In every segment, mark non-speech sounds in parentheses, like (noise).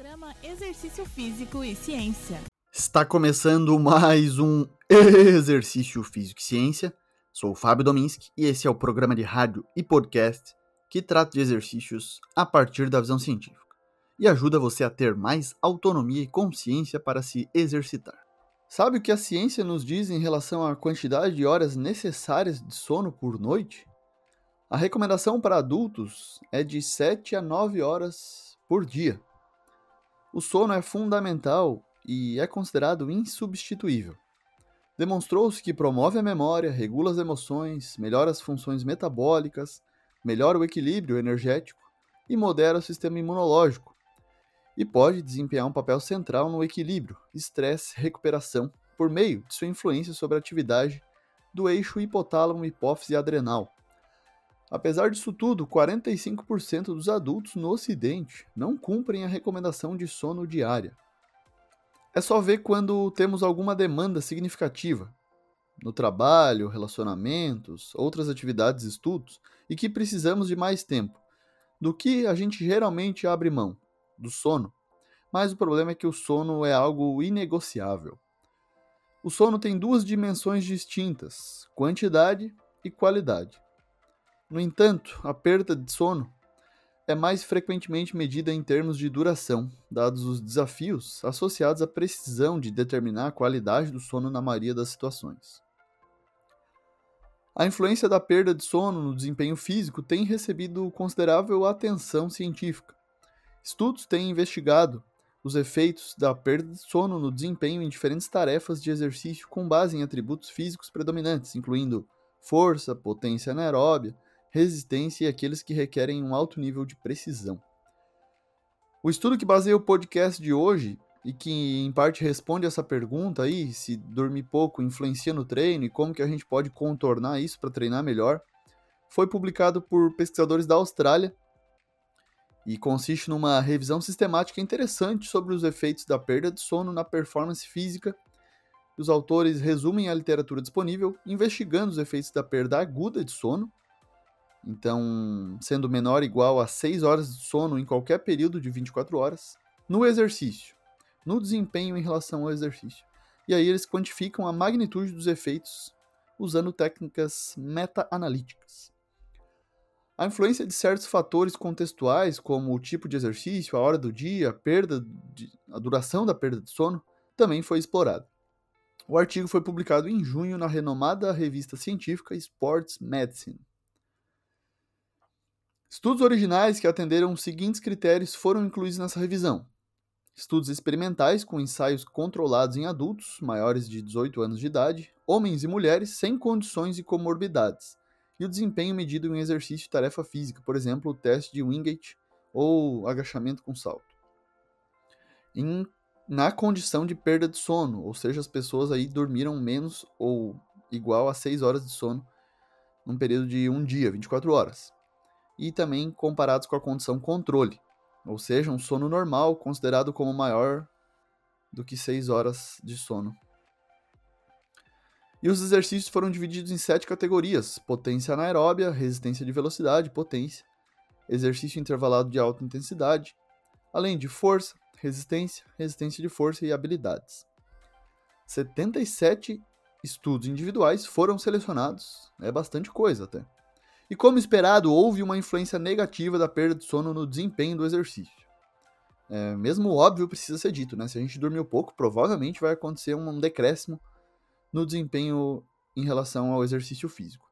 Programa Exercício Físico e Ciência. Está começando mais um (laughs) Exercício Físico e Ciência. Sou o Fábio Dominski e esse é o programa de rádio e podcast que trata de exercícios a partir da visão científica e ajuda você a ter mais autonomia e consciência para se exercitar. Sabe o que a ciência nos diz em relação à quantidade de horas necessárias de sono por noite? A recomendação para adultos é de 7 a 9 horas por dia. O sono é fundamental e é considerado insubstituível. Demonstrou-se que promove a memória, regula as emoções, melhora as funções metabólicas, melhora o equilíbrio energético e modera o sistema imunológico, e pode desempenhar um papel central no equilíbrio, estresse, recuperação, por meio de sua influência sobre a atividade do eixo hipotálamo, hipófise e adrenal. Apesar disso tudo, 45% dos adultos no Ocidente não cumprem a recomendação de sono diária. É só ver quando temos alguma demanda significativa no trabalho, relacionamentos, outras atividades, estudos e que precisamos de mais tempo do que a gente geralmente abre mão do sono. Mas o problema é que o sono é algo inegociável. O sono tem duas dimensões distintas: quantidade e qualidade. No entanto, a perda de sono é mais frequentemente medida em termos de duração, dados os desafios associados à precisão de determinar a qualidade do sono na maioria das situações. A influência da perda de sono no desempenho físico tem recebido considerável atenção científica. Estudos têm investigado os efeitos da perda de sono no desempenho em diferentes tarefas de exercício com base em atributos físicos predominantes, incluindo força, potência anaeróbia, resistência e aqueles que requerem um alto nível de precisão. O estudo que baseia o podcast de hoje e que em parte responde essa pergunta aí, se dormir pouco influencia no treino e como que a gente pode contornar isso para treinar melhor, foi publicado por pesquisadores da Austrália e consiste numa revisão sistemática interessante sobre os efeitos da perda de sono na performance física. Os autores resumem a literatura disponível, investigando os efeitos da perda aguda de sono então, sendo menor ou igual a 6 horas de sono em qualquer período de 24 horas, no exercício, no desempenho em relação ao exercício. E aí eles quantificam a magnitude dos efeitos usando técnicas meta-analíticas. A influência de certos fatores contextuais, como o tipo de exercício, a hora do dia, a perda de, a duração da perda de sono, também foi explorada. O artigo foi publicado em junho na renomada revista científica Sports Medicine. Estudos originais que atenderam os seguintes critérios foram incluídos nessa revisão: estudos experimentais com ensaios controlados em adultos maiores de 18 anos de idade, homens e mulheres sem condições e comorbidades, e o desempenho medido em exercício e tarefa física, por exemplo, o teste de Wingate ou agachamento com salto. Em, na condição de perda de sono, ou seja, as pessoas aí dormiram menos ou igual a 6 horas de sono num período de um dia, 24 horas e também comparados com a condição controle, ou seja, um sono normal considerado como maior do que 6 horas de sono. E os exercícios foram divididos em sete categorias: potência anaeróbia, resistência de velocidade, potência, exercício intervalado de alta intensidade, além de força, resistência, resistência de força e habilidades. 77 estudos individuais foram selecionados, é bastante coisa até. E como esperado, houve uma influência negativa da perda de sono no desempenho do exercício. É, mesmo óbvio precisa ser dito, né? Se a gente dormiu pouco, provavelmente vai acontecer um decréscimo no desempenho em relação ao exercício físico.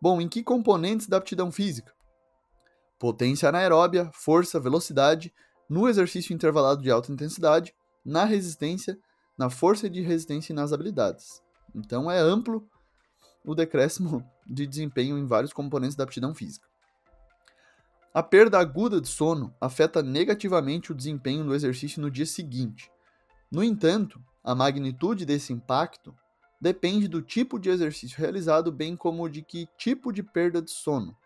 Bom, em que componentes da aptidão física? Potência anaeróbia, força, velocidade, no exercício intervalado de alta intensidade, na resistência, na força de resistência e nas habilidades. Então é amplo o decréscimo de desempenho em vários componentes da aptidão física. A perda aguda de sono afeta negativamente o desempenho no exercício no dia seguinte. No entanto, a magnitude desse impacto depende do tipo de exercício realizado, bem como de que tipo de perda de sono.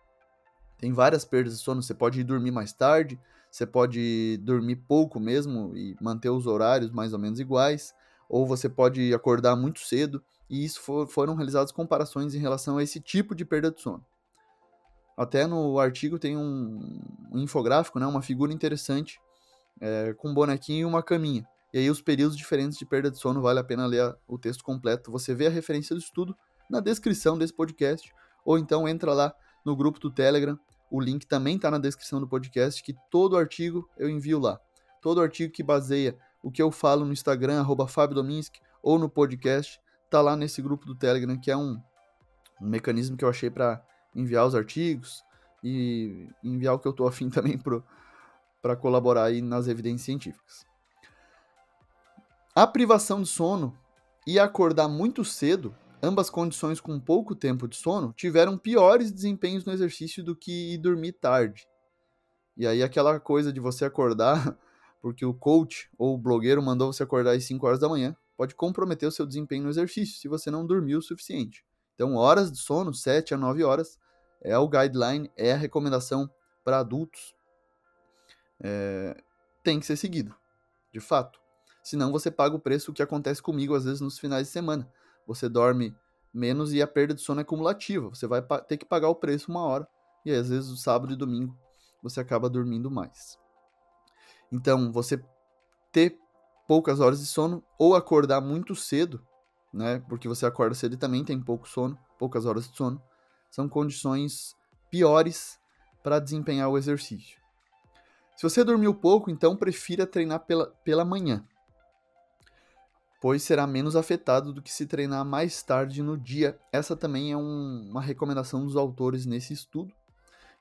Tem várias perdas de sono, você pode ir dormir mais tarde, você pode dormir pouco mesmo e manter os horários mais ou menos iguais, ou você pode acordar muito cedo e isso for, foram realizadas comparações em relação a esse tipo de perda de sono. Até no artigo tem um, um infográfico, né, uma figura interessante é, com um bonequinho e uma caminha. E aí os períodos diferentes de perda de sono, vale a pena ler o texto completo. Você vê a referência do estudo na descrição desse podcast, ou então entra lá no grupo do Telegram. O link também está na descrição do podcast, que todo artigo eu envio lá. Todo artigo que baseia o que eu falo no Instagram, arroba ou no podcast, tá lá nesse grupo do Telegram, que é um, um mecanismo que eu achei para enviar os artigos e enviar o que eu tô (laughs) afim também para colaborar aí nas evidências científicas. A privação de sono e acordar muito cedo, ambas condições com pouco tempo de sono, tiveram piores desempenhos no exercício do que ir dormir tarde. E aí aquela coisa de você acordar (laughs) porque o coach ou o blogueiro mandou você acordar às 5 horas da manhã, pode comprometer o seu desempenho no exercício se você não dormiu o suficiente. Então, horas de sono, 7 a 9 horas, é o guideline, é a recomendação para adultos. É, tem que ser seguido, de fato. Senão você paga o preço que acontece comigo às vezes nos finais de semana. Você dorme menos e a perda de sono é cumulativa. Você vai ter que pagar o preço uma hora. E às vezes o sábado e domingo você acaba dormindo mais. Então, você ter poucas horas de sono ou acordar muito cedo, né? Porque você acorda cedo e também tem pouco sono, poucas horas de sono, são condições piores para desempenhar o exercício. Se você dormiu pouco, então prefira treinar pela, pela manhã pois será menos afetado do que se treinar mais tarde no dia. Essa também é um, uma recomendação dos autores nesse estudo.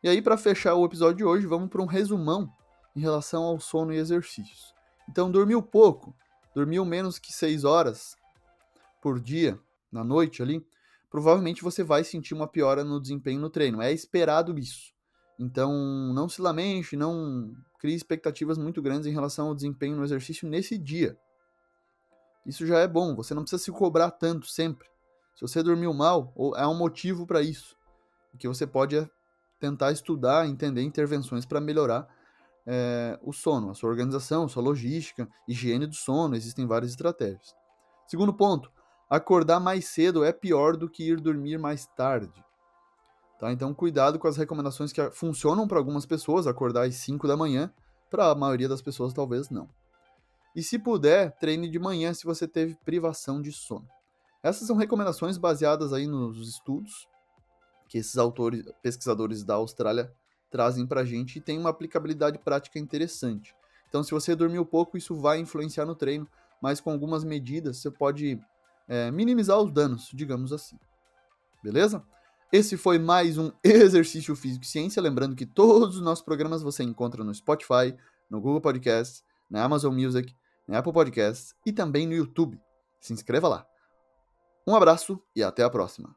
E aí, para fechar o episódio de hoje, vamos para um resumão em relação ao sono e exercícios. Então, dormiu pouco, dormiu menos que 6 horas por dia, na noite ali, provavelmente você vai sentir uma piora no desempenho no treino. É esperado isso. Então, não se lamente, não crie expectativas muito grandes em relação ao desempenho no exercício nesse dia. Isso já é bom, você não precisa se cobrar tanto sempre. Se você dormiu mal, é um motivo para isso. O que você pode é tentar estudar, entender intervenções para melhorar é, o sono, a sua organização, sua logística, higiene do sono, existem várias estratégias. Segundo ponto, acordar mais cedo é pior do que ir dormir mais tarde. Tá? Então, cuidado com as recomendações que funcionam para algumas pessoas, acordar às 5 da manhã, para a maioria das pessoas talvez não. E se puder, treine de manhã se você teve privação de sono. Essas são recomendações baseadas aí nos estudos que esses autores, pesquisadores da Austrália trazem para a gente e tem uma aplicabilidade prática interessante. Então, se você dormiu pouco, isso vai influenciar no treino, mas com algumas medidas você pode é, minimizar os danos, digamos assim. Beleza? Esse foi mais um (laughs) Exercício Físico e Ciência. Lembrando que todos os nossos programas você encontra no Spotify, no Google Podcasts, na Amazon Music no Apple Podcasts e também no YouTube. Se inscreva lá. Um abraço e até a próxima.